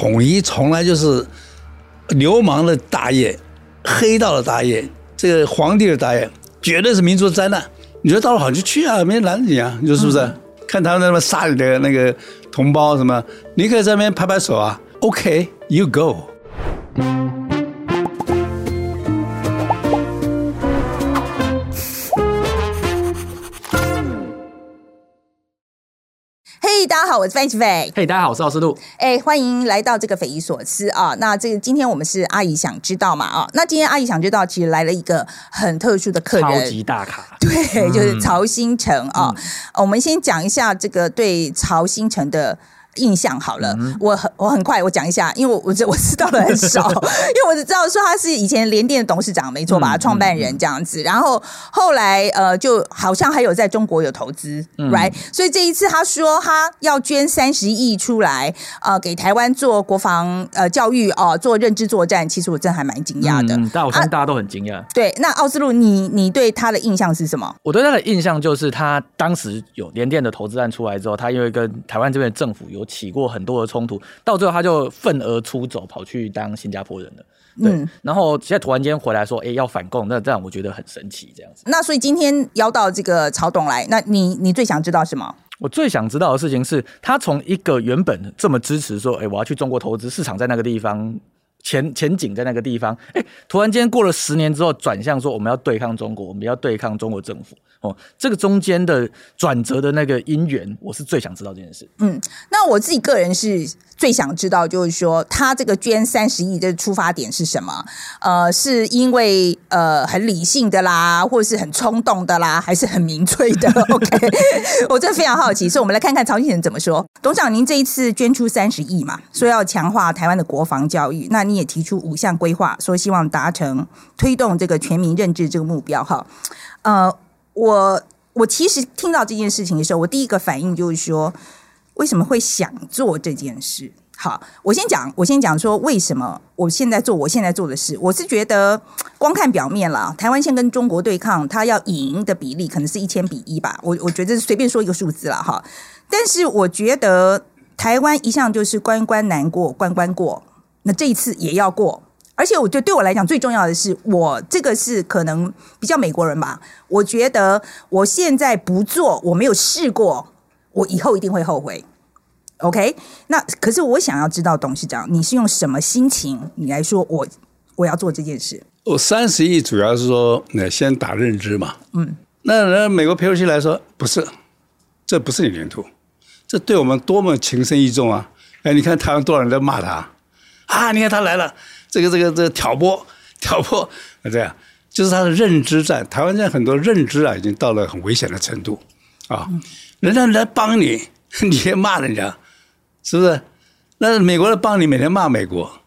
统一从来就是流氓的大业，黑道的大业，这个皇帝的大业，绝对是民族灾难。你觉得大陆好就去啊，没人拦你啊，你说是不是？看他们那么杀你的那个同胞什么，你可以在那边拍拍手啊。OK，you go。好，我是范奇斐。嘿，大家好，我是奥斯陆。哎，欢迎来到这个匪夷所思啊！那这个今天我们是阿姨想知道嘛啊？那今天阿姨想知道，其实来了一个很特殊的客人，超级大咖，对，就是曹新成啊。我们先讲一下这个对曹新成的。印象好了，我很我很快我讲一下，因为我我我知道的很少，因为我只知道说他是以前联电的董事长，没错吧？创办人这样子，然后后来呃，就好像还有在中国有投资，right？所以这一次他说他要捐三十亿出来，呃，给台湾做国防呃教育哦，做认知作战，其实我真还蛮惊讶的。但我相信大家都很惊讶。对，那奥斯陆，你你对他的印象是什么？我对他的印象就是他当时有联电的投资案出来之后，他因为跟台湾这边政府有。起过很多的冲突，到最后他就愤而出走，跑去当新加坡人了。对，然后现在突然间回来说，哎，要反共，那这样我觉得很神奇，这样子。那所以今天邀到这个曹董来，那你你最想知道什么？我最想知道的事情是他从一个原本这么支持说，哎，我要去中国投资，市场在那个地方。前前景在那个地方，哎，突然间过了十年之后，转向说我们要对抗中国，我们要对抗中国政府。哦，这个中间的转折的那个因缘，我是最想知道这件事。嗯，那我自己个人是最想知道，就是说他这个捐三十亿的出发点是什么？呃，是因为呃很理性的啦，或是很冲动的啦，还是很民粹的？OK，我真的非常好奇，所以我们来看看曹先生怎么说。董事长，您这一次捐出三十亿嘛，说要强化台湾的国防教育，那你也提出五项规划，说希望达成推动这个全民认知这个目标。哈，呃。我我其实听到这件事情的时候，我第一个反应就是说，为什么会想做这件事？好，我先讲，我先讲说为什么我现在做我现在做的事。我是觉得光看表面了，台湾先跟中国对抗，它要赢的比例可能是一千比一吧。我我觉得随便说一个数字了哈。但是我觉得台湾一向就是关关难过关关过，那这一次也要过。而且我觉得对我来讲最重要的是，我这个是可能比较美国人吧。我觉得我现在不做，我没有试过，我以后一定会后悔。OK，那可是我想要知道董事长，你是用什么心情你来说我我要做这件事？我三十亿主要是说，那先打认知嘛。嗯，那那美国佩洛西来说，不是，这不是你领土，这对我们多么情深意重啊！哎，你看台湾多少人在骂他啊？你看他来了。这个这个这个挑拨挑拨，那这样就是他的认知战。台湾现在很多认知啊，已经到了很危险的程度啊。人家来帮你，你也骂人家，是不是？那美国人帮你，每天骂美国，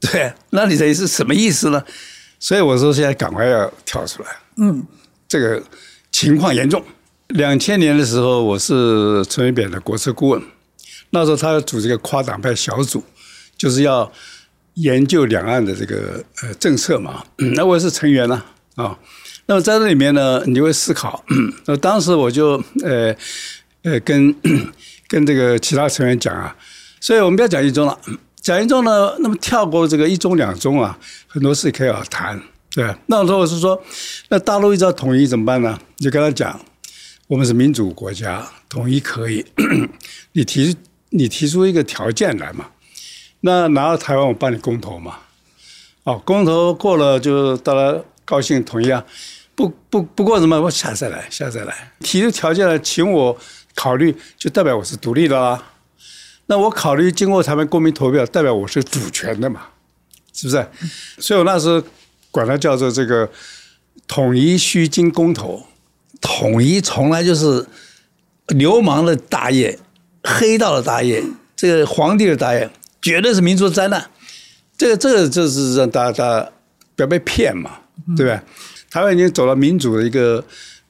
对，那你这是什么意思呢？所以我说现在赶快要跳出来。嗯，这个情况严重。两千年的时候，我是陈水扁的国策顾问，那时候他要组织一个跨党派小组，就是要。研究两岸的这个呃政策嘛，那我也是成员呢啊。那么在这里面呢，你会思考。那当时我就呃呃跟跟这个其他成员讲啊，所以我们不要讲一中了，讲一中呢，那么跳过这个一中两中啊，很多事可以要谈，对那时候我是说，那大陆一直要统一怎么办呢？你就跟他讲，我们是民主国家，统一可以，你提你提出一个条件来嘛。那拿到台湾，我帮你公投嘛，哦，公投过了就大家高兴同意啊，不不不过什么，我下再来，下再来，提出条件来请我考虑，就代表我是独立的啦。那我考虑经过台湾公民投票，代表我是主权的嘛，是不是？所以我那时候管它叫做这个统一须经公投，统一从来就是流氓的大业，黑道的大业，这个皇帝的大业。绝对是民族的灾难，这个这个就是让大家不要被骗嘛，对不对？台湾已经走到民主的一个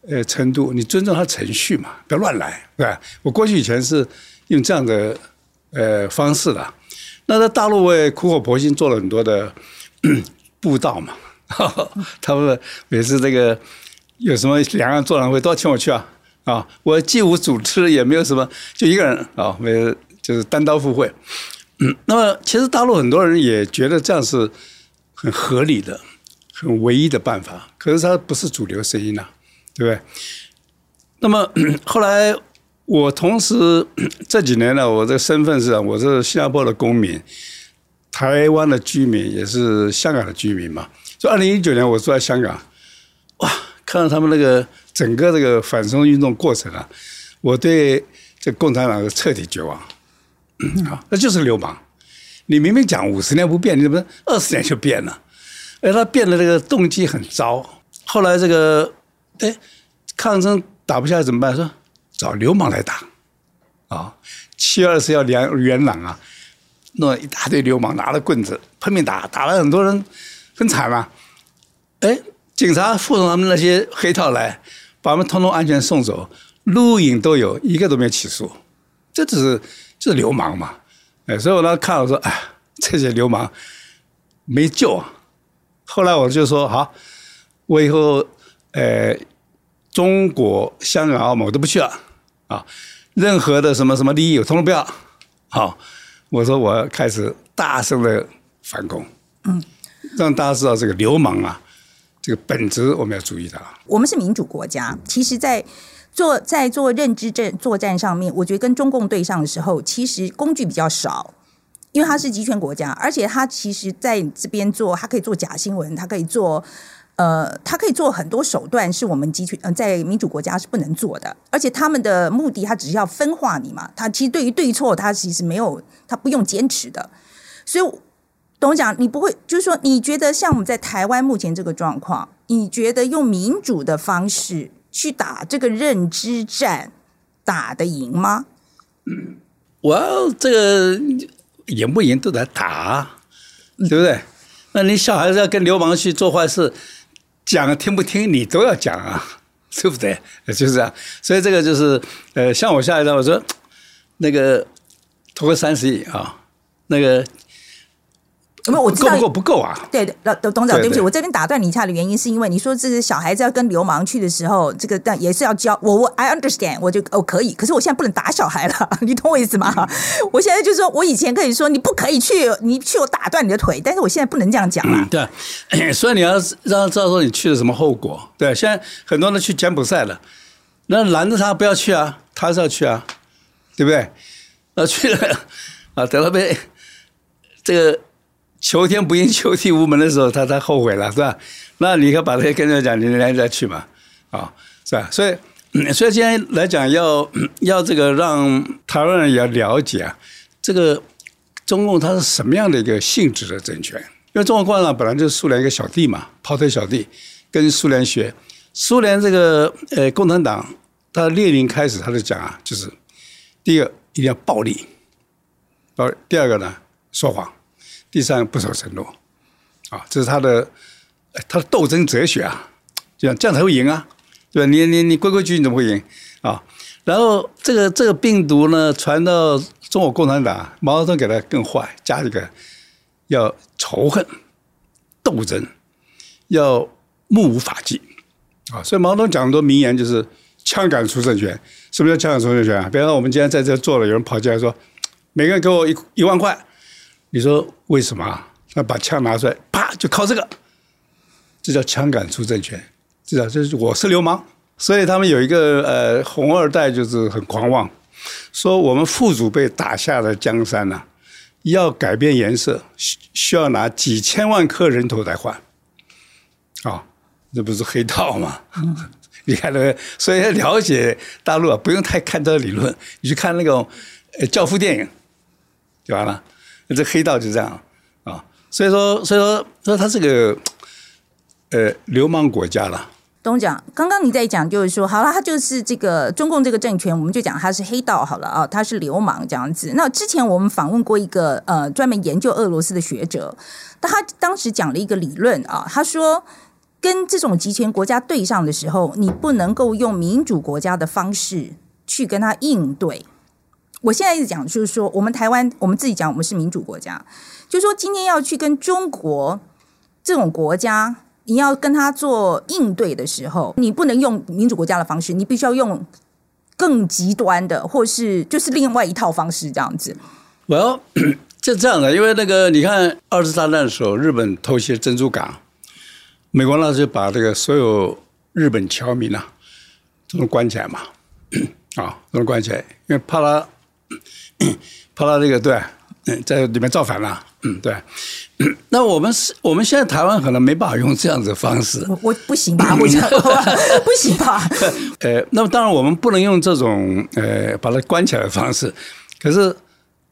呃程度，你尊重他程序嘛，不要乱来，对吧？我过去以前是用这样的呃方式的，那在大陆我也苦口婆心做了很多的 布道嘛，他们每次这个有什么两岸座谈会都要请我去啊啊！我既无主持，也没有什么，就一个人啊，没就是单刀赴会。那么其实大陆很多人也觉得这样是很合理的、很唯一的办法，可是它不是主流声音呐、对不对？那么 后来我同时 这几年呢，我这个身份是我是新加坡的公民，台湾的居民，也是香港的居民嘛。就二零一九年我住在香港，哇，看到他们那个整个这个反送运动过程啊，我对这共产党是彻底绝望。啊，那就是流氓。你明明讲五十年不变，你怎么二十年就变了？而他变的这个动机很糟。后来这个，哎，抗争打不下来怎么办？说找流氓来打。啊，七二是要元元朗啊，弄一大堆流氓拿着棍子拼命打，打了很多人很惨嘛。哎，警察附送他们那些黑套来，把他们通通安全送走，录影都有，一个都没有起诉。这只是就是流氓嘛，哎，所以我当时看我说，哎，这些流氓没救啊。后来我就说，好，我以后，呃，中国、香港、澳门我都不去了啊，任何的什么什么利益我通通不要。好，我说我开始大声的反攻，嗯，让大家知道这个流氓啊，这个本质我们要注意它。我们是民主国家，其实，在做在做认知战作战上面，我觉得跟中共对上的时候，其实工具比较少，因为它是集权国家，而且它其实在这边做，它可以做假新闻，它可以做。呃，它可以做很多手段，是我们集权呃在民主国家是不能做的。而且他们的目的，它只是要分化你嘛。它其实对于对错，它其实没有，它不用坚持的。所以，董事长，你不会就是说，你觉得像我们在台湾目前这个状况，你觉得用民主的方式去打这个认知战，打得赢吗？我要这个赢不赢都得打，对不对？那你小孩子要跟流氓去做坏事。讲听不听你都要讲啊，对不对？就是这样，所以这个就是呃，像我下一张，我说那个投个三十亿啊，那个没有我知道够不够不够啊？对的，董董事长，对不起，我这边打断你一下的原因是因为你说这是小孩子要跟流氓去的时候，这个但也是要教我我 I understand，我就哦可以，可是我现在不能打小孩了，你懂我意思吗？我现在就说我以前可以说你不可以去，你去我打断你的腿，但是我现在不能这样讲了。对，所以你要让他知道说你去了什么后果。对，现在很多人去柬埔寨了，那拦着他不要去啊，他是要去啊，对不对？啊去了 啊，得了被这个。求天不应，求地无门的时候，他才后悔了，是吧？那你可以把这些跟人讲，你来再去嘛，啊，是吧？所以，所以今天来讲，要要这个让台湾人也要了解啊，这个中共它是什么样的一个性质的政权？因为中国共产党本来就是苏联一个小弟嘛，跑腿小弟，跟苏联学。苏联这个呃共产党，他列宁开始他就讲啊，就是第一个一定要暴力，呃，第二个呢说谎。第三，不守承诺，啊，这是他的他的斗争哲学啊，这样这样才会赢啊，对吧？你你你规规矩矩怎么会赢啊？然后这个这个病毒呢，传到中国共产党，毛泽东给他更坏，加一个要仇恨、斗争，要目无法纪啊。所以毛泽东讲很多名言，就是枪杆出政权。什么叫枪杆出政权啊？比方说，我们今天在这坐了，有人跑进来说，每个人给我一一万块。你说为什么啊？那把枪拿出来，啪，就靠这个，这叫枪杆出政权，这叫这是我是流氓。所以他们有一个呃红二代就是很狂妄，说我们父祖辈打下的江山呐，要改变颜色，需需要拿几千万颗人头来换，啊，这不是黑道吗？你看那个，所以要了解大陆啊，不用太看这个理论，你去看那种呃教父电影就完了。这黑道就这样啊，所以说，所以说，说他是个呃流氓国家了。董讲，刚刚你在讲，就是说，好了，他就是这个中共这个政权，我们就讲他是黑道好了啊，他是流氓这样子。那之前我们访问过一个呃专门研究俄罗斯的学者，他当时讲了一个理论啊，他说跟这种集权国家对上的时候，你不能够用民主国家的方式去跟他应对。我现在一直讲，就是说，我们台湾，我们自己讲，我们是民主国家，就是说，今天要去跟中国这种国家，你要跟他做应对的时候，你不能用民主国家的方式，你必须要用更极端的，或是就是另外一套方式这样子。我要 就这样的，因为那个你看二次大战的时候，日本偷袭珍珠港，美国那时候把这个所有日本侨民啊，都关起来嘛，啊，都关起来，因为怕他 怕他这个对，在里面造反了，嗯，对。那我们是，我们现在台湾可能没办法用这样子的方式。我我不行吧？我想不行吧？呃，那么当然我们不能用这种呃把它关起来的方式，可是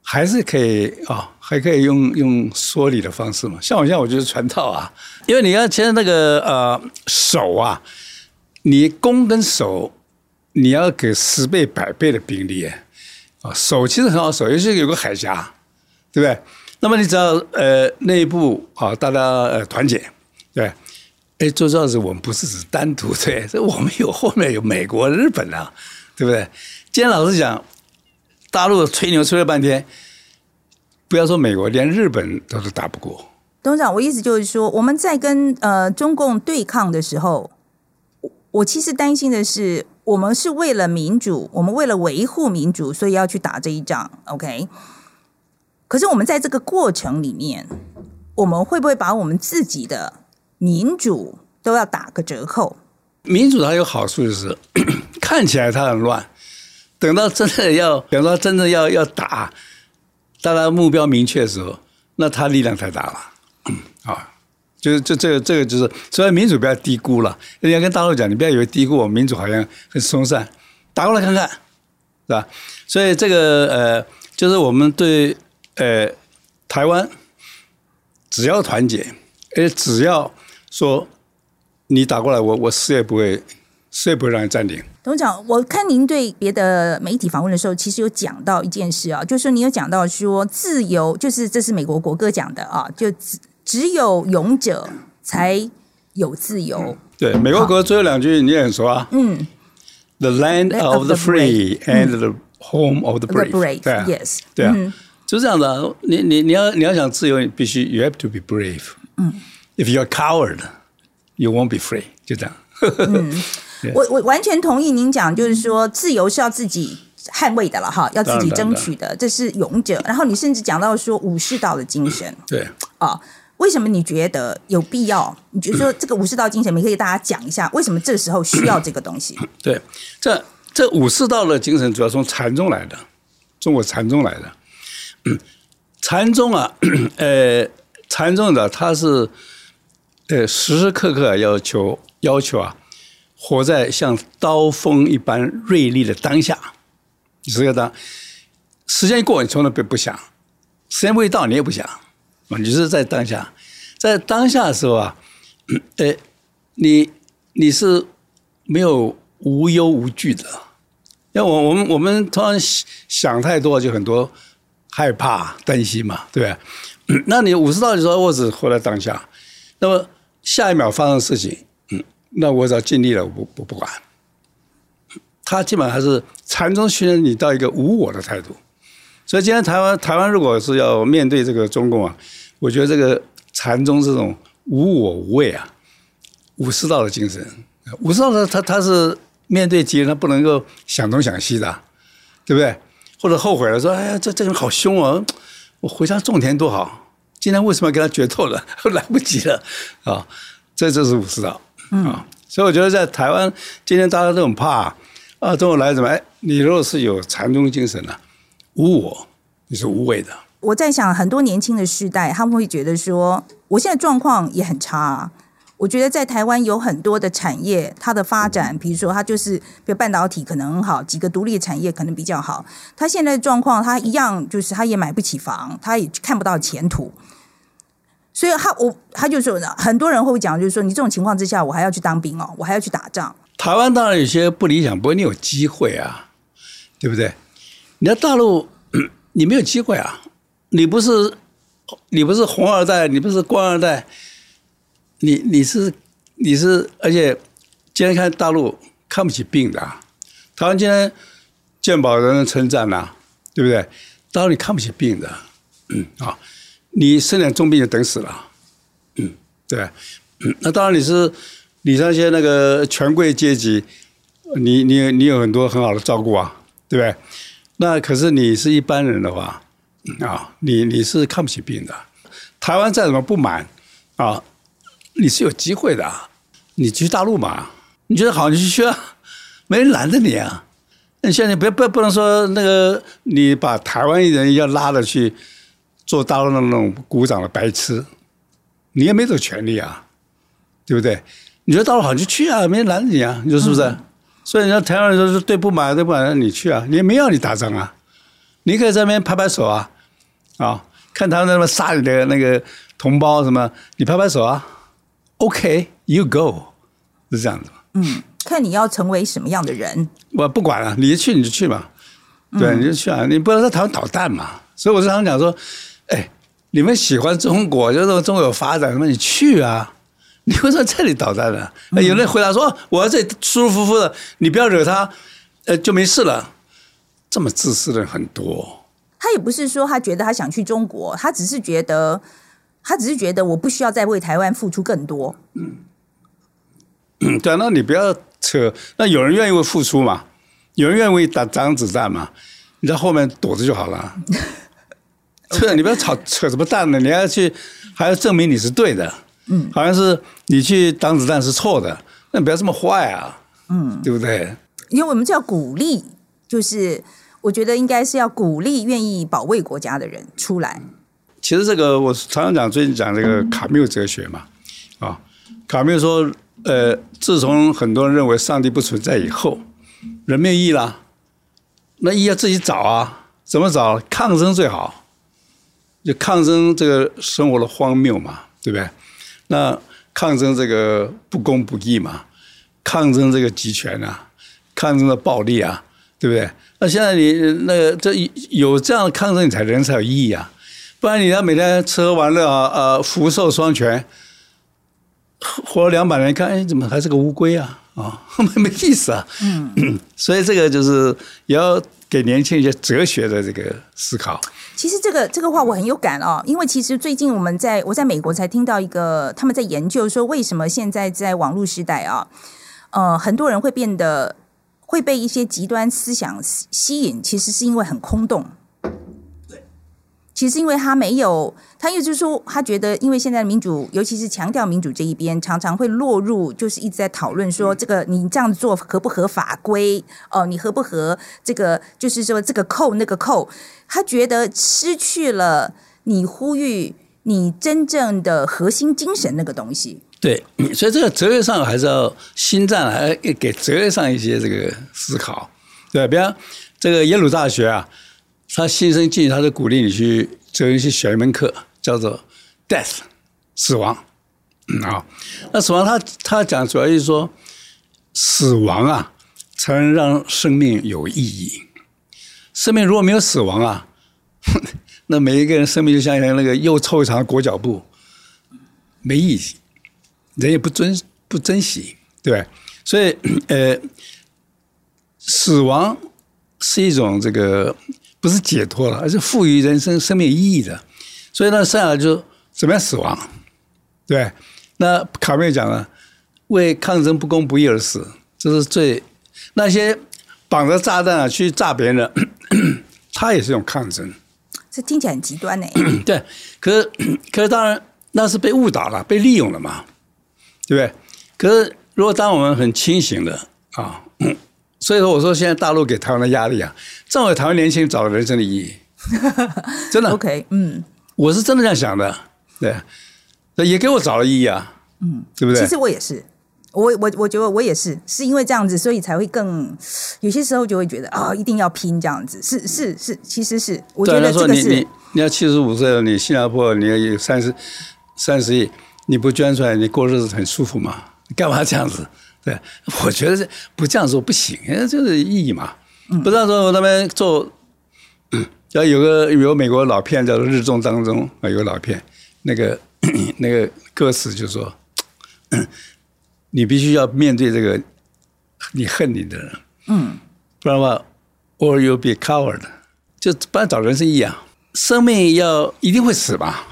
还是可以啊，还可以用用说理的方式嘛。像我现在我就是传套啊，因为你要现在那个呃手啊，你攻跟守，你要给十倍百倍的兵力啊，手其实很好守，尤其有个海峡，对不对？那么你只要呃内部啊，大家呃团结，对，哎，做这样子我们不是只单独对，这我们有后面有美国、日本啊，对不对？今天老实讲，大陆吹牛吹了半天，不要说美国，连日本都是打不过。董事长，我意思就是说，我们在跟呃中共对抗的时候，我我其实担心的是，我们是为了民主，我们为了维护民主，所以要去打这一仗，OK？可是我们在这个过程里面，我们会不会把我们自己的民主都要打个折扣？民主它有好处，就是 看起来它很乱，等到真的要 等到真的要要打，大家目标明确的时候，那它力量太大了。啊，就是这这个这个就是，所以民主不要低估了。人家跟大陆讲，你不要以为低估我们民主好像很松散，打过来看看，是吧？所以这个呃，就是我们对。呃，台湾只要团结，而且只要说你打过来，我我死也不会，死也不会让你占领。董事长，我看您对别的媒体访问的时候，其实有讲到一件事啊，就是你有讲到说自由，就是这是美国国歌讲的啊，就只只有勇者才有自由。对，美国国最后两句你也很熟啊。嗯，The land of the free and the home of the brave。对，Yes，对啊。就这样的，你你你要你要想自由，你必须 you have to be brave。嗯，if you're coward，you won't be free。就这样。嗯，我我完全同意您讲，就是说自由是要自己捍卫的了哈，要自己争取的，这是勇者。然后你甚至讲到说武士道的精神。对。啊，为什么你觉得有必要？你觉得说这个武士道精神，你可以给大家讲一下，为什么这时候需要这个东西？对，这这武士道的精神主要从禅宗来的，中国禅宗来的。禅宗啊，呃，禅宗的他是，呃，时时刻刻要求要求啊，活在像刀锋一般锐利的当下。你是要当时间一过，你从来不不想；时间未到，你也不想你是在当下，在当下的时候啊，哎，你你是没有无忧无惧的。因为我我们我们通常想太多，就很多。害怕、担心嘛，对吧？那你五十道就说我只活在当下，那么下一秒发生的事情，嗯，那我只要尽力了，我不不不管。他基本上还是禅宗训练你到一个无我的态度。所以今天台湾台湾如果是要面对这个中共啊，我觉得这个禅宗这种无我无畏啊，武士道的精神，武士道的他他是面对敌人他不能够想东想西的，对不对？或者后悔了，说：“哎呀，这这个人好凶哦！我回家种田多好，今天为什么要跟他决斗了？来不及了啊！这就是武士道啊！所以我觉得在台湾，今天大家都很怕啊，中国来怎么？哎，你如果是有禅宗精神呢，无我，你是无畏的。我在想，很多年轻的世代，他们会觉得说，我现在状况也很差。”我觉得在台湾有很多的产业，它的发展，比如说它就是，比如半导体可能很好，几个独立产业可能比较好。它现在的状况，它一样就是它也买不起房，它也看不到前途。所以他我他就说，很多人会讲，就是说你这种情况之下，我还要去当兵哦，我还要去打仗。台湾当然有些不理想，不过你有机会啊，对不对？你在大陆，你没有机会啊，你不是你不是红二代，你不是官二代。你你是你是，而且今天看大陆看不起病的，台湾今天健保人人称赞呐，对不对？大陆你看不起病的，嗯啊，你生点重病就等死了，嗯，对，嗯，那当然你是你那些那个权贵阶级，你你你有很多很好的照顾啊，对不对？那可是你是一般人的话，啊，你你是看不起病的。台湾再怎么不满啊，你是有机会的啊。你去大陆嘛，你觉得好你就去啊，没人拦着你啊。那现在不要不不能说那个你把台湾人要拉着去做大陆的那种鼓掌的白痴，你也没这个权利啊，对不对？你觉得大陆好你就去啊，没人拦着你啊，你说是不是？所以人家台湾人说是对不满对不满，你去啊，你也没要你打仗啊，你可以在那边拍拍手啊，啊，看他们那么杀你的那个同胞什么，你拍拍手啊，OK，you go，是这样子。嗯，看你要成为什么样的人。我不管了，你去你就去嘛，对，你就去啊，你不能在台湾捣蛋嘛。所以我经常讲说，哎，你们喜欢中国，就是中国有发展，什么你去啊。你为什么这里捣蛋呢？有人回答说：“我在这里舒舒服服的，你不要惹他，呃，就没事了。”这么自私的人很多。他也不是说他觉得他想去中国，他只是觉得，他只是觉得我不需要再为台湾付出更多。嗯，对啊，那你不要扯。那有人愿意为付出嘛？有人愿意为打挡子弹嘛？你在后面躲着就好了。这你不要吵扯什么蛋呢？你要去，还要证明你是对的。嗯，好像是你去挡子弹是错的，那你不要这么坏啊，嗯，对不对？因为我们叫鼓励，就是我觉得应该是要鼓励愿意保卫国家的人出来。其实这个我常常讲，最近讲这个卡缪哲学嘛，啊，卡缪说，呃，自从很多人认为上帝不存在以后，人没有意义了，那意义要自己找啊，怎么找？抗争最好，就抗争这个生活的荒谬嘛，对不对？那抗争这个不公不义嘛，抗争这个集权啊，抗争的暴力啊，对不对？那现在你那个这有这样的抗争，你才人才有意义啊，不然你要每天吃喝玩乐啊，呃，福寿双全，活了两百年，看哎，怎么还是个乌龟啊？啊，没 没意思啊。嗯，所以这个就是也要给年轻人一些哲学的这个思考。其实这个这个话我很有感哦，因为其实最近我们在我在美国才听到一个他们在研究说，为什么现在在网络时代啊，呃，很多人会变得会被一些极端思想吸引，其实是因为很空洞。其实因为他没有，他意思就是说，他觉得，因为现在民主，尤其是强调民主这一边，常常会落入就是一直在讨论说，这个你这样做合不合法规？哦，你合不合这个？就是说这个扣那个扣，他觉得失去了你呼吁你真正的核心精神那个东西。对，所以这个哲学上还是要心脏还给哲学上一些这个思考，对比方这个耶鲁大学啊。他新生进去，他就鼓励你去哲学去选一门课，叫做 “death”，死亡啊。那死亡，他他讲主要就是说，死亡啊，才能让生命有意义。生命如果没有死亡啊，那每一个人生命就像那个又臭又长的裹脚布，没意义，人也不尊不珍惜，对所以呃，死亡是一种这个。不是解脱了，而是赋予人生生命意义的。所以呢，剩下来就怎么样死亡？对，那卡缪讲了，为抗争不公不义而死，这是最那些绑着炸弹啊去炸别人的，他也是一种抗争。这听起来很极端呢。对，可是可是当然那是被误导了，被利用了嘛，对不对？可是如果当我们很清醒的啊。所以说，我说现在大陆给台湾的压力啊，正好台湾年轻人找到人生的意义，真的。OK，嗯，我是真的这样想的，对，也给我找了意义啊，嗯，对不对？其实我也是，我我我觉得我也是，是因为这样子，所以才会更有些时候就会觉得啊，一定要拼这样子，是是是，其实是我觉得这个是。你你要七十五岁了，你新加坡你要有三十三十亿，你不捐出来，你过日子很舒服吗？干嘛这样子？对，我觉得不这样做不行，就是意义嘛。不这样说我那边做，要有个有个美国老片叫做《日中当中》啊，有个老片，那个 那个歌词就说，你必须要面对这个你恨你的人，嗯，不然的话，or you'll be coward，就不然找人生意义啊。生命要一定会死吧？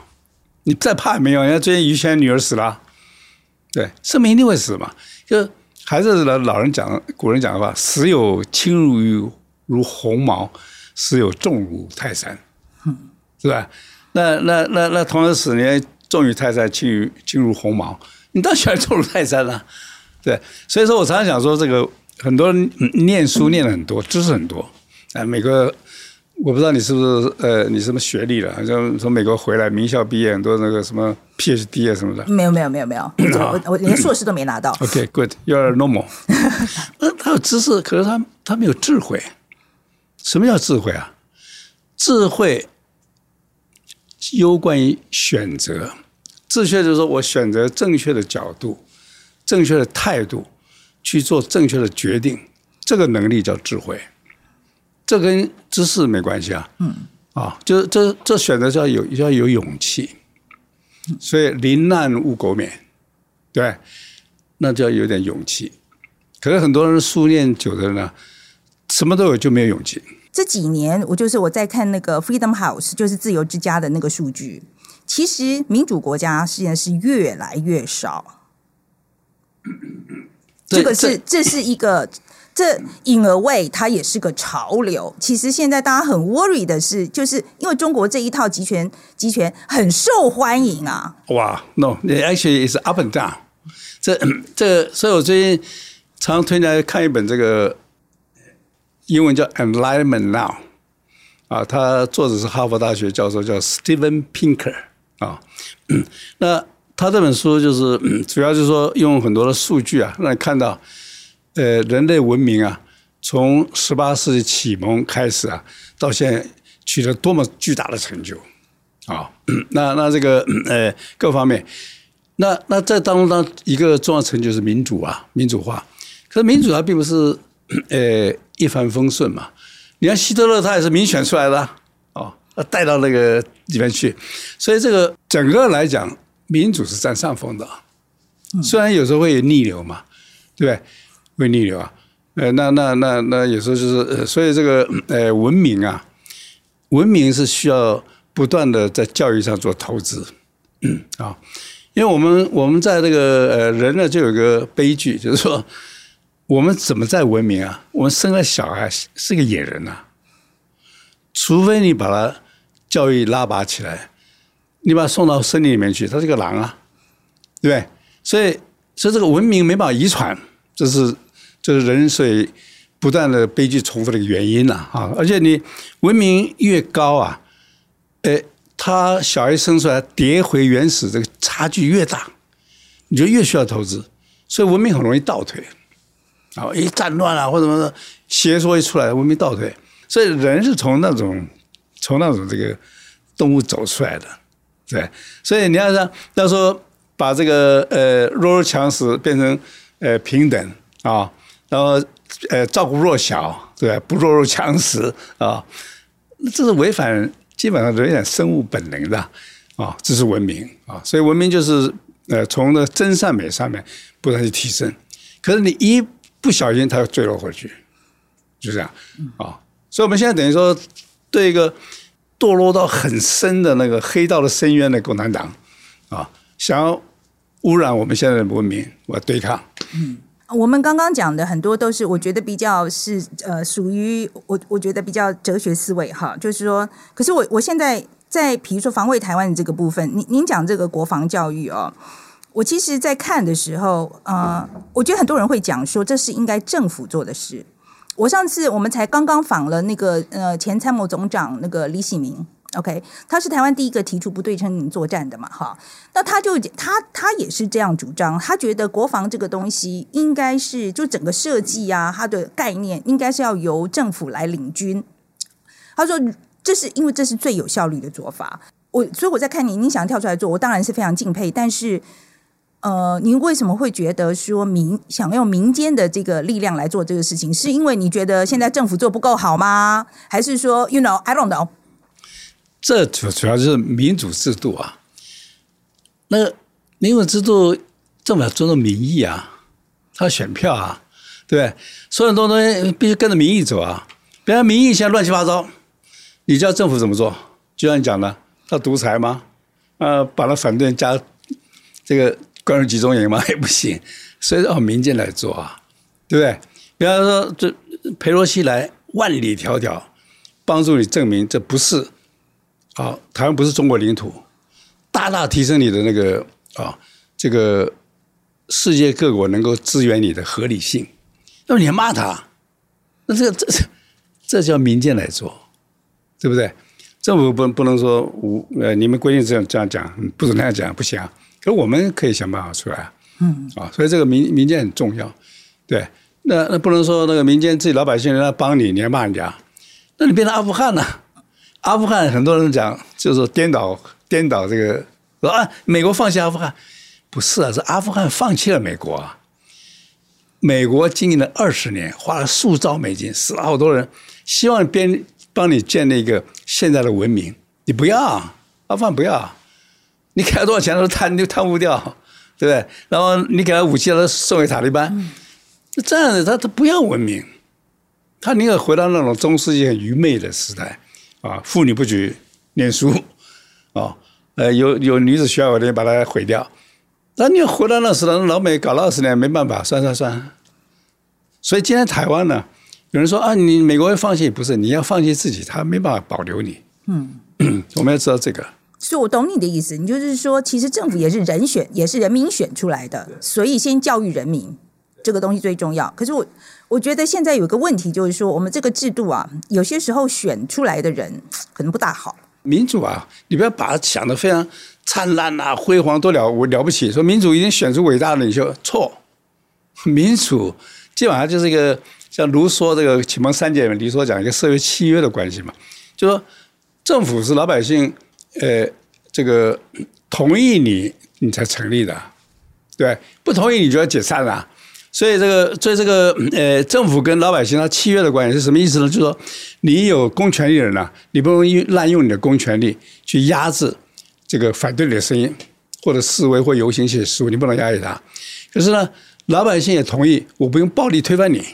你再怕也没用。人家最近于谦女儿死了，对，生命一定会死嘛，就。还是老老人讲，古人讲的话：“死有轻如如鸿毛，死有重如泰山。”是吧？那那那那同时十年，重于泰山，轻于轻如鸿毛，你当然喜欢重如泰山了、对，所以说我常常讲说，这个很多人念书念了很多，知识很多，啊，美国我不知道你是不是呃，你什么学历了？好像从美国回来，名校毕业，很多那个什么 PhD 啊什么的。没有没有没有没有，我我连硕士都没拿到。OK，good，you're normal。那他有知识，可是他他没有智慧。什么叫智慧啊？智慧攸关于选择，正确就是说我选择正确的角度、正确的态度去做正确的决定，这个能力叫智慧。这跟知识没关系啊。嗯。啊，就是这这选择就要有要有勇气，所以临难勿苟免，对，那就要有点勇气。可是很多人书念久的呢，什么都有就没有勇气。这几年，我就是我在看那个 Freedom House，就是自由之家的那个数据。其实民主国家现在是越来越少，这个是这是一个这 in a way 它也是个潮流。其实现在大家很 worry 的是，就是因为中国这一套集权集权很受欢迎啊。哇，no，actually is up and down 这。这所以我最近常常推荐大家看一本这个英文叫《Enlightenment Now》啊，他作者是哈佛大学教授叫 Steven Pinker 啊。那他这本书就是主要就是说用很多的数据啊，让你看到。呃，人类文明啊，从十八世纪启蒙开始啊，到现在取得多么巨大的成就啊！那那这个呃各方面，那那在当中当一个重要成就是民主啊，民主化。可是民主它并不是呃一帆风顺嘛。你看希特勒他也是民选出来的哦，带到那个里面去，所以这个整个来讲，民主是占上风的。虽然有时候会有逆流嘛，对不对？会逆流啊，呃，那那那那有时候就是，呃，所以这个呃文明啊，文明是需要不断的在教育上做投资，啊，因为我们我们在这个呃人呢就有个悲剧，就是说我们怎么在文明啊？我们生了小孩是个野人呐、啊，除非你把他教育拉拔起来，你把他送到森林里面去，他是个狼啊，对不对？所以所以这个文明没办法遗传，这是。这是人所以不断的悲剧重复的一个原因呐啊！而且你文明越高啊，哎，他小孩生出来跌回原始，这个差距越大，你就越需要投资，所以文明很容易倒退啊！一战乱啊或者什么邪说一出来，文明倒退。所以人是从那种从那种这个动物走出来的，对。所以你要说要说把这个呃弱肉强食变成呃平等啊。然后，呃，照顾弱小，对不弱肉强食啊，这是违反基本上有点生物本能的啊，这是文明啊，所以文明就是呃，从那真善美上面不断去提升。可是你一不小心，它又坠落回去，就这样啊。所以我们现在等于说，对一个堕落到很深的那个黑道的深渊的共产党啊，想要污染我们现在的文明，我要对抗。嗯。我们刚刚讲的很多都是，我觉得比较是呃，属于我我觉得比较哲学思维哈，就是说，可是我我现在在比如说防卫台湾的这个部分，您您讲这个国防教育哦，我其实，在看的时候，呃，我觉得很多人会讲说，这是应该政府做的事。我上次我们才刚刚访了那个呃前参谋总长那个李喜明。OK，他是台湾第一个提出不对称作战的嘛，哈，那他就他他也是这样主张，他觉得国防这个东西应该是就整个设计啊，它的概念应该是要由政府来领军。他说这是因为这是最有效率的做法。我所以我在看你，你想跳出来做，我当然是非常敬佩。但是，呃，您为什么会觉得说民想用民间的这个力量来做这个事情？是因为你觉得现在政府做不够好吗？还是说，you know，I don't know？这主主要就是民主制度啊，那民主制度政府要尊重民意啊，他要选票啊，对不对？所有东西必须跟着民意走啊，别人民意现在乱七八糟，你叫政府怎么做？就像你讲的，他独裁吗？呃，把他反对人加这个关入集中营吗？也不行，所以让民间来做啊，对不对？比方说，这裴洛西来万里迢迢帮助你证明这不是。啊，台湾不是中国领土，大大提升你的那个啊，这个世界各国能够支援你的合理性。那么你还骂他，那这个这这这叫民间来做，对不对？政府不不能说无呃，你们规定这样这样讲，不准那样讲，不行。可我们可以想办法出来，嗯啊，所以这个民民间很重要，对。那那不能说那个民间自己老百姓人家帮你，你还骂人家，那你变成阿富汗了。阿富汗很多人讲就是颠倒颠倒这个说啊，美国放弃阿富汗，不是啊，是阿富汗放弃了美国啊。美国经营了二十年，花了数兆美金，死了好多人，希望边帮你建立一个现在的文明，你不要阿富汗不要，你给他多少钱他都贪就贪污掉，对不对？然后你给他武器，他送给塔利班，这样子他他不要文明，他宁可回到那种中世纪很愚昧的时代。啊，妇女不许念书，啊，呃，有有女子学校，我得把它毁掉。那你回到那时候，老美搞了二十年，没办法，算算算。所以今天台湾呢，有人说啊，你美国会放弃，不是你要放弃自己，他没办法保留你。嗯，我们要知道这个。所以我懂你的意思，你就是说，其实政府也是人选，也是人民选出来的，所以先教育人民。这个东西最重要。可是我我觉得现在有个问题，就是说我们这个制度啊，有些时候选出来的人可能不大好。民主啊，你不要把它想的非常灿烂啊、辉煌多了，我了不起。说民主一定选出伟大的领袖，错。民主基本上就是一个像卢梭这个启蒙三杰里面，卢梭讲一个社会契约的关系嘛，就说政府是老百姓呃这个同意你，你才成立的，对，不同意你就要解散了。所以这个，所以这个，呃，政府跟老百姓他契约的关系是什么意思呢？就是说，你有公权力的人呢，你不能用滥用你的公权力去压制这个反对你的声音，或者示威或游行写书，你不能压抑他。可是呢，老百姓也同意，我不用暴力推翻你，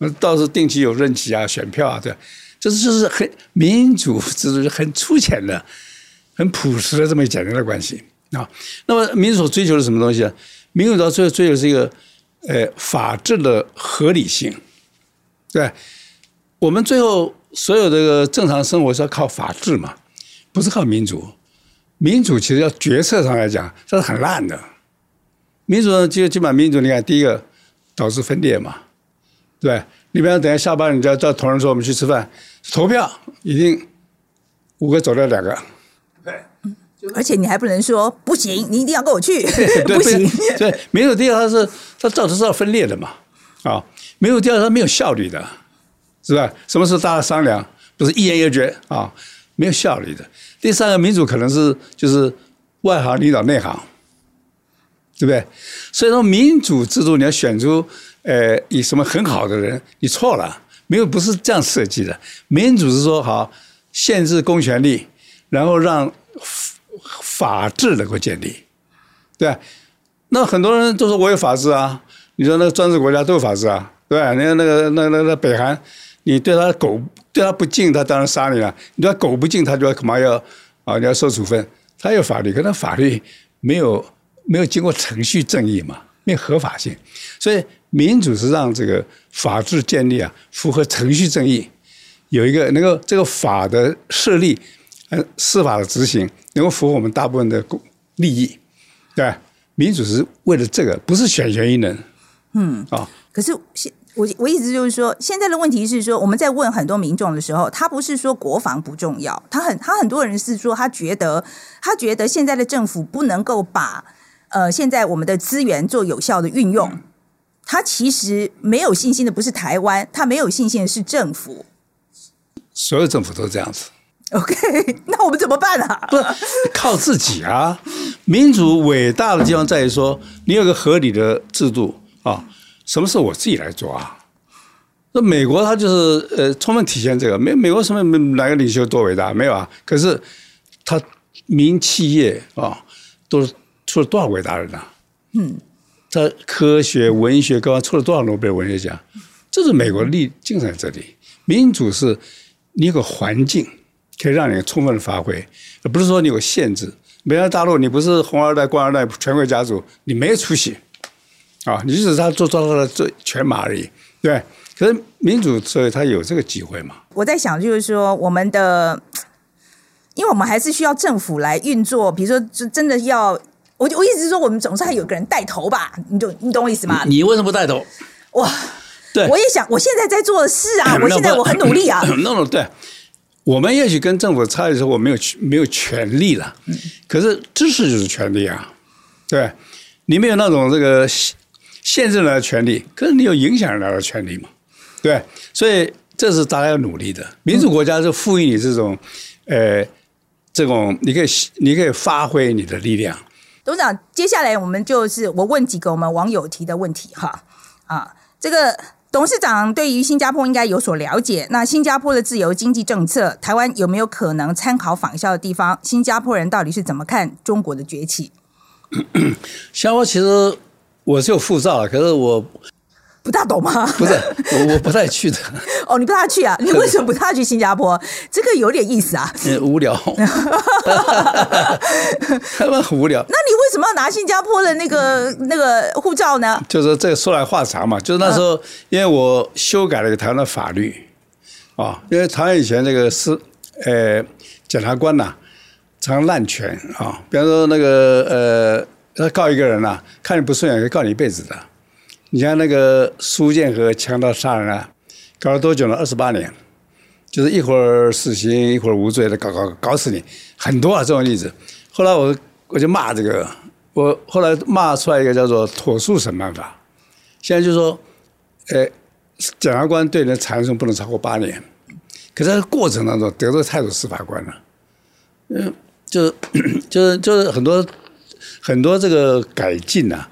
那倒是定期有任期啊、选票啊，对，这是就是很民主这是，很粗浅的、很朴实的这么简单的关系啊。那么，民主所追求的什么东西啊？民主到最后追求是一个。呃，法治的合理性，对，我们最后所有这个正常生活是要靠法治嘛，不是靠民主。民主其实要决策上来讲，这是很烂的。民主呢，就基本上民主，你看第一个导致分裂嘛，对，你比方等一下下班，你叫叫同仁说我们去吃饭，投票一定五个走掉两个。而且你还不能说不行，你一定要跟我去，不行。对，民主第二，它是它造成是要分裂的嘛，啊，民主第二它没有效率的，是吧？什么时候大家商量，不是一言一决啊，没有效率的。第三个民主可能是就是外行领导内行，对不对？所以说民主制度你要选出呃以什么很好的人，你错了，没有不是这样设计的。民主是说好限制公权力，然后让。法治能够建立，对，那很多人都说我有法治啊。你说那个专制国家都有法治啊，对吧？你看那个那那那北韩，你对他狗对他不敬，他当然杀你了；你对他狗不敬，他就要恐怕要啊，你要受处分。他有法律，可他法律没有没有经过程序正义嘛，没有合法性。所以民主是让这个法治建立啊，符合程序正义，有一个能够这个法的设立。呃，司法的执行能够符合我们大部分的公利益，对吧？民主是为了这个，不是选原因人。嗯，啊，可是现我我意思就是说，现在的问题是说，我们在问很多民众的时候，他不是说国防不重要，他很他很多人是说，他觉得他觉得现在的政府不能够把呃现在我们的资源做有效的运用，他其实没有信心的不是台湾，他没有信心的是政府。所有政府都这样子。OK，那我们怎么办啊？不靠自己啊！民主伟大的地方在于说，你有个合理的制度啊，什么事我自己来做啊。那美国它就是呃，充分体现这个。美美国什么哪个领袖多伟大？没有啊。可是他民企业啊，都出了多少伟大人呐？嗯，他科学、文学各方出了多少诺贝尔文学奖？这是美国力精神在这里。民主是你有个环境。可以让你充分发挥，而不是说你有限制。美国大陆，你不是红二代、官二代、权贵家族，你没有出息啊！你只是他做做到了最全马而已，对。可是民主，所以他有这个机会嘛？我在想，就是说我们的。因为我们还是需要政府来运作，比如说，就真的要我我意思是说，我们总是还有个人带头吧？你懂你懂我意思吗？你为什么不带头？哇，对，我也想，我现在在做的事啊，我现在我很努力啊。no no，对，我们也许跟政府差的时候，我没有没有权利了，可是知识就是权利啊，对，你没有那种这个限限制人的权利，可是你有影响人的权利嘛，对，所以这是大家要努力的。民主国家是赋予你这种，呃，这种你可以你可以发挥你的力量。董事长，接下来我们就是我问几个我们网友提的问题哈。啊，这个董事长对于新加坡应该有所了解。那新加坡的自由经济政策，台湾有没有可能参考仿效的地方？新加坡人到底是怎么看中国的崛起？新加坡其实我是有护照，可是我不大懂吗？不是我我不太去的，哦，你不大去啊？你为什么不大去新加坡？这个有点意思啊。嗯，无聊，他们很无聊。那你为什么要拿新加坡的那个那个护照呢？就是这说来话长嘛，就是那时候，因为我修改了一个台湾的法律，啊，因为台湾以前这个是呃检察官呐、常滥权啊，比方说那个呃，他告一个人呐、看你不顺眼，可以告你一辈子的。你像那个苏建和强盗杀人啊，搞了多久呢？二十八年，就是一会儿死刑，一会儿无罪的，搞搞搞死你，很多啊这种例子。后来我我就骂这个，我后来骂出来一个叫做妥诉审判法，现在就说，呃，检察官对人的缠讼不能超过八年，可是在过程当中得罪太多司法官了，嗯，就是 就是就是很多很多这个改进啊，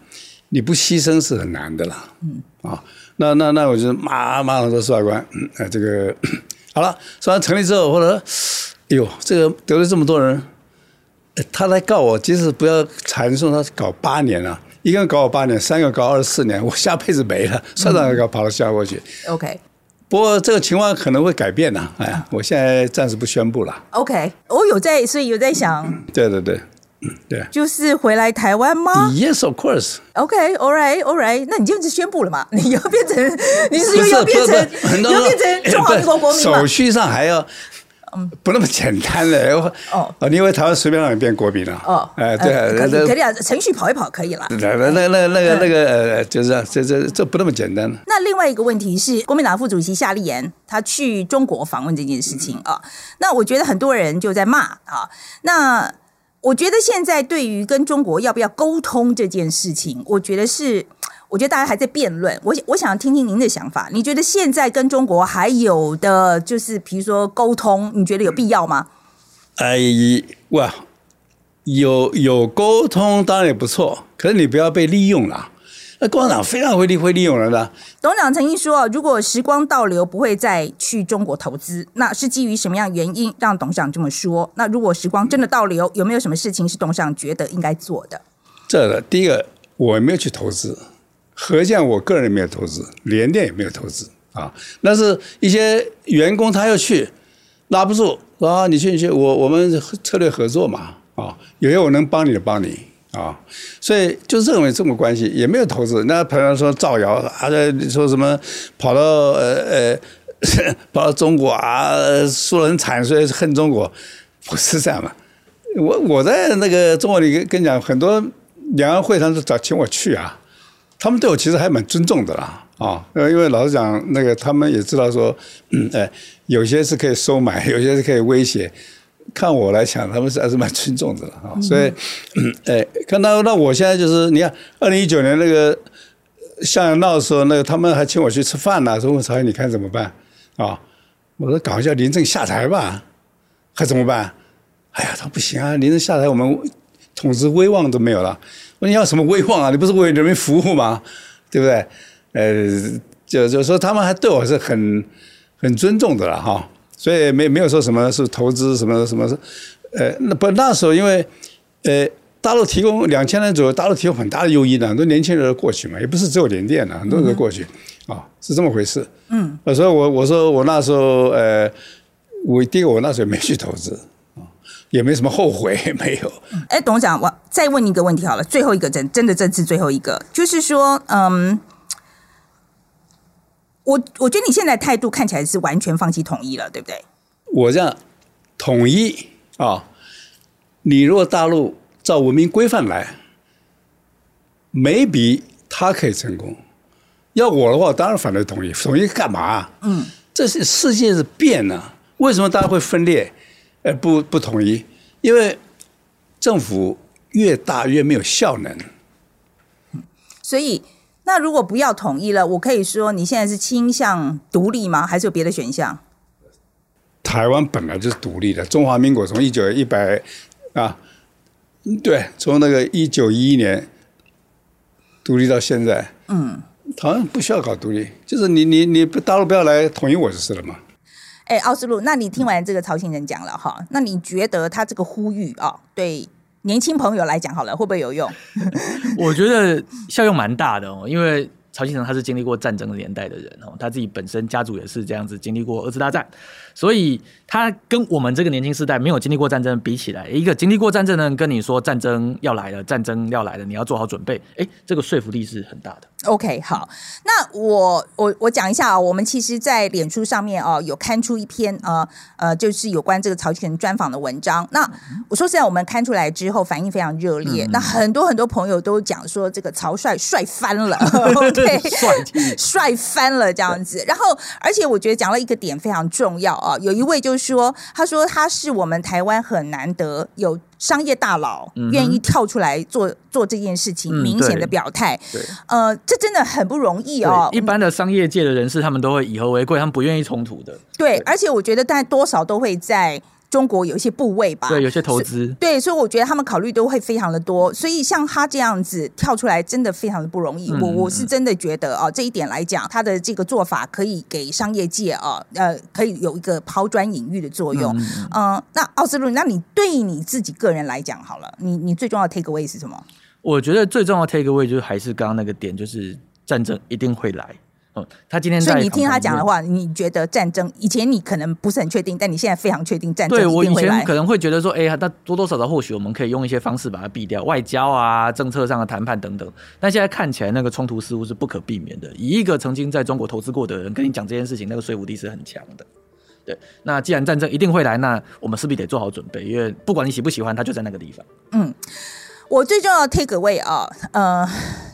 你不牺牲是很难的啦，嗯啊，那那那我就骂骂很多司法官，嗯，呃，这个 好了，司法成立之后，或者说，哎呦，这个得罪这么多人。呃他来告我，即使不要缠讼，他搞八年了、一个人搞我八年，三个搞二十四年，我下辈子没了，算算搞跑到新加坡去。OK 不过这个情况可能会改变呐、哎呀，我现在暂时不宣布了。OK，我有在，所以有在想，对对对，嗯，对。就是回来台湾吗？Yes, of course。OK，all right，all right，那你就是宣布了嘛？你要变成，你是又要变成，要变成中华民国国民嘛手？续上还要。不那么简单的哦哦，你以为台湾随便让你变国民了？哦，哎，对可以可以啊，程序跑一跑可以了。那那那那那个那个呃，就是这这这不那么简单。那另外一个问题是，国民党副主席夏立言他去中国访问这件事情啊，那我觉得很多人就在骂啊。那我觉得现在对于跟中国要不要沟通这件事情，我觉得是，我觉得大家还在辩论。我我想听听您的想法，你觉得现在跟中国还有的就是，比如说沟通，你觉得有必要吗？哎，哇，有有沟通当然也不错，可是你不要被利用了。那共产党非常会利会利用人的，董事长曾经说，如果时光倒流，不会再去中国投资，那是基于什么样原因让董事长这么说？那如果时光真的倒流，有没有什么事情是董事长觉得应该做的？这个第一个我没有去投资，合建我个人也没有投资，联电也没有投资啊。那是一些员工他要去，拉不住啊，你去你去，我我们策略合作嘛啊，有些我能帮你的帮你啊，所以就认为这种关系也没有投资。那朋友说造谣，啊，说什么跑到呃呃 跑到中国啊，说人惨，所以恨中国，不是这样嘛？我我在那个中国里跟你讲，很多两岸会谈都找请我去啊，他们对我其实还蛮尊重的啦啊，因为老实讲，那个他们也知道说，嗯，哎，有些是可以收买，有些是可以威胁。看我来讲，他们是还是蛮尊重的了啊，所以，嗯，哎，看到那我现在就是，你看，二零一九年那个向阳闹的时候，那个他们还请我去吃饭呢，说问曹毅你看怎么办啊？我说搞一下林郑下台吧，还怎么办？哎呀，他不行啊，林郑下台，我们统治威望都没有了。我说你要什么威望啊？你不是为人民服务吗？对不对？呃，就就说他们还对我是很很尊重的了哈，所以没没有说什么是投资什么什么，呃，那不那时候因为呃大陆提供两千年左右，大陆提供很大的诱因呢，很多年轻人过去嘛，也不是只有联电的，很多人都过去啊，是这么回事。嗯，所以我我说我那时候呃，我第一个我那时候也没去投资啊，也没什么后悔，没有。哎，董事长，我再问你一个问题好了，最后一个真真的这次最后一个，就是说，嗯，我我觉得你现在态度看起来是完全放弃统一了，对不对？我这样统一啊，你如果大陆照文明规范来，maybe 他可以成功。要我的话，当然反对统一。统一干嘛？嗯，这是世界是变了，为什么大家会分裂？呃，不不统一，因为政府越大越没有效能。所以，那如果不要统一了，我可以说你现在是倾向独立吗？还是有别的选项？台湾本来就是独立的，中华民国从一九一百啊，对，从那个一九一一年独立到现在，嗯，台湾不需要搞独立，就是你你你大陆不要来统一我就是了嘛。哎，奥斯陆，那你听完这个曹新人讲了哈，那你觉得他这个呼吁啊，对年轻朋友来讲好了，会不会有用？我觉得效用蛮大的哦，因为。曹新成他是经历过战争年代的人哦，他自己本身家族也是这样子经历过二次大战，所以他跟我们这个年轻世代没有经历过战争比起来，一个经历过战争的人跟你说战争要来了，战争要来了，你要做好准备，哎，这个说服力是很大的。OK，好，那我我我讲一下啊，我们其实，在脸书上面哦，有刊出一篇呃呃，就是有关这个曹新成专访的文章。那我说实在，我们刊出来之后反应非常热烈，那很多很多朋友都讲说这个曹帅帅翻了。帅 帅翻了这样子，然后而且我觉得讲了一个点非常重要啊，有一位就是说，他说他是我们台湾很难得有商业大佬愿意跳出来做做这件事情，明显的表态，呃，这真的很不容易哦。一般的商业界的人士，他们都会以和为贵，他们不愿意冲突的。对，而且我觉得，但多少都会在。中国有一些部位吧，对，有些投资，对，所以我觉得他们考虑都会非常的多，所以像他这样子跳出来，真的非常的不容易。我我是真的觉得啊，这一点来讲，他的这个做法可以给商业界啊，呃，可以有一个抛砖引玉的作用。嗯，那奥斯陆，那你对你自己个人来讲，好了，你你最重要的 take away 是什么？我觉得最重要的 take away 就是还是刚刚那个点，就是战争一定会来。他今天所以你听他讲的话，你觉得战争以前你可能不是很确定，但你现在非常确定战争对我以前可能会觉得说，哎，那多多少少或许我们可以用一些方式把它避掉，外交啊、政策上的谈判等等。但现在看起来，那个冲突似乎是不可避免的。以一个曾经在中国投资过的人跟你讲这件事情，那个说服力是很强的。对，那既然战争一定会来，那我们势必得做好准备，因为不管你喜不喜欢，它就在那个地方。嗯。我最重要的 take away 啊，呃，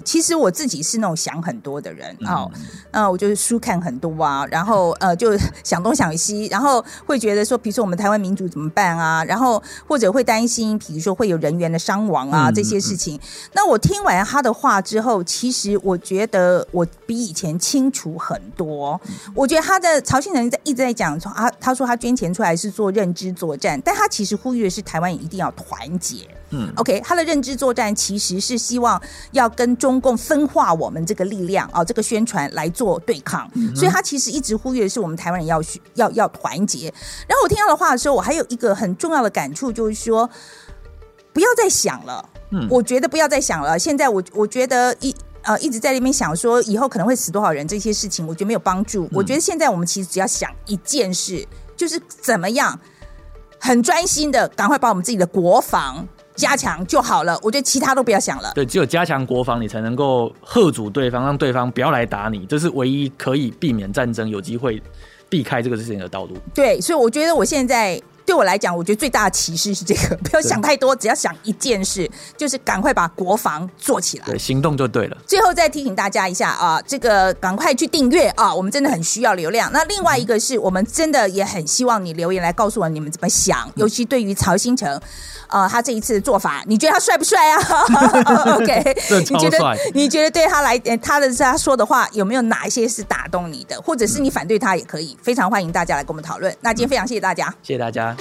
其实我自己是那种想很多的人啊，呃，我就是书看很多啊，然后呃，就想东想西，然后会觉得说，比如说我们台湾民主怎么办啊，然后或者会担心，比如说会有人员的伤亡啊这些事情。那我听完他的话之后，其实我觉得我比以前清楚很多。我觉得他的曹庆人在一直在讲说啊，他说他捐钱出来是做认知作战，但他其实呼吁的是台湾一定要团结。嗯，OK，他的认知作战其实是希望要跟中共分化我们这个力量啊，这个宣传来做对抗，所以他其实一直呼吁的是我们台湾人要要要团结。然后我听到的话的时候，我还有一个很重要的感触，就是说不要再想了。嗯，我觉得不要再想了。现在我我觉得一呃一直在那边想说以后可能会死多少人这些事情，我觉得没有帮助。我觉得现在我们其实只要想一件事，就是怎么样很专心的赶快把我们自己的国防。加强就好了，我觉得其他都不要想了。对，只有加强国防，你才能够吓阻对方，让对方不要来打你，这是唯一可以避免战争、有机会避开这个事情的道路。对，所以我觉得我现在对我来讲，我觉得最大的启示是这个：不要想太多，只要想一件事，就是赶快把国防做起来。对，行动就对了。最后再提醒大家一下啊，这个赶快去订阅啊，我们真的很需要流量。那另外一个是我们真的也很希望你留言来告诉我你们怎么想，尤其对于曹新成。啊，他这一次的做法，你觉得他帅不帅啊？OK，你觉得你觉得对他来，他的他说的话有没有哪一些是打动你的，或者是你反对他也可以，非常欢迎大家来跟我们讨论。那今天非常谢谢大家，谢谢大家。